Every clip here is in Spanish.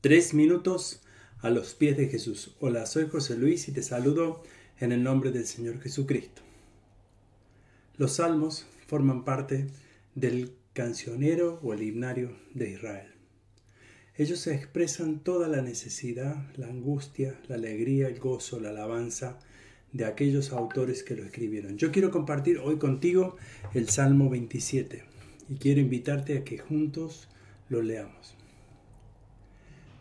Tres minutos a los pies de Jesús. Hola, soy José Luis y te saludo en el nombre del Señor Jesucristo. Los salmos forman parte del cancionero o el himnario de Israel. Ellos expresan toda la necesidad, la angustia, la alegría, el gozo, la alabanza de aquellos autores que lo escribieron. Yo quiero compartir hoy contigo el Salmo 27 y quiero invitarte a que juntos lo leamos.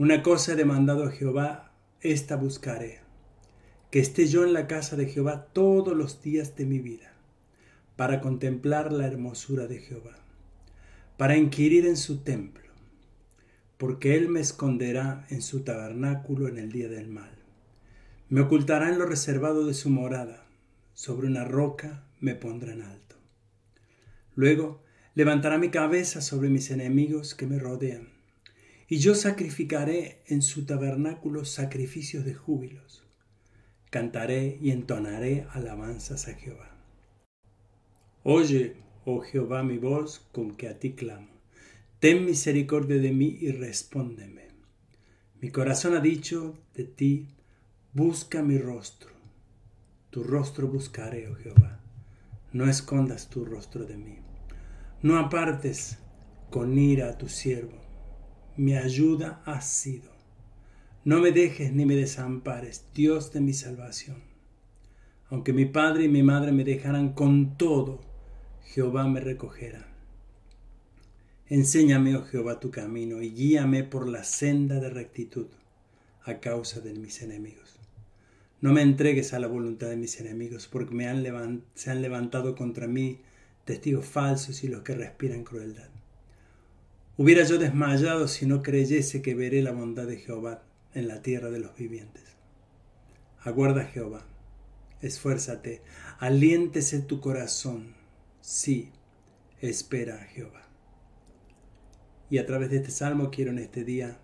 Una cosa he demandado a Jehová, esta buscaré, que esté yo en la casa de Jehová todos los días de mi vida, para contemplar la hermosura de Jehová, para inquirir en su templo, porque él me esconderá en su tabernáculo en el día del mal. Me ocultará en lo reservado de su morada, sobre una roca me pondrá en alto. Luego levantará mi cabeza sobre mis enemigos que me rodean y yo sacrificaré en su tabernáculo sacrificios de júbilos. Cantaré y entonaré alabanzas a Jehová. Oye, oh Jehová, mi voz con que a ti clamo. Ten misericordia de mí y respóndeme. Mi corazón ha dicho de ti, busca mi rostro. Tu rostro buscaré, oh Jehová. No escondas tu rostro de mí. No apartes con ira a tu siervo mi ayuda has sido. No me dejes ni me desampares, Dios de mi salvación. Aunque mi padre y mi madre me dejaran con todo, Jehová me recogerá. Enséñame, oh Jehová, tu camino y guíame por la senda de rectitud a causa de mis enemigos. No me entregues a la voluntad de mis enemigos, porque me han se han levantado contra mí testigos falsos y los que respiran crueldad. Hubiera yo desmayado si no creyese que veré la bondad de Jehová en la tierra de los vivientes. Aguarda Jehová, esfuérzate, aliéntese tu corazón. Sí, espera a Jehová. Y a través de este salmo quiero en este día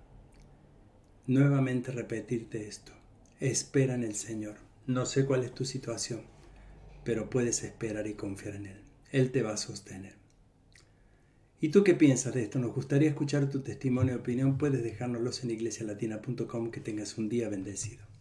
nuevamente repetirte esto. Espera en el Señor. No sé cuál es tu situación, pero puedes esperar y confiar en Él. Él te va a sostener. ¿Y tú qué piensas de esto? Nos gustaría escuchar tu testimonio y opinión. Puedes dejárnoslos en iglesialatina.com. Que tengas un día bendecido.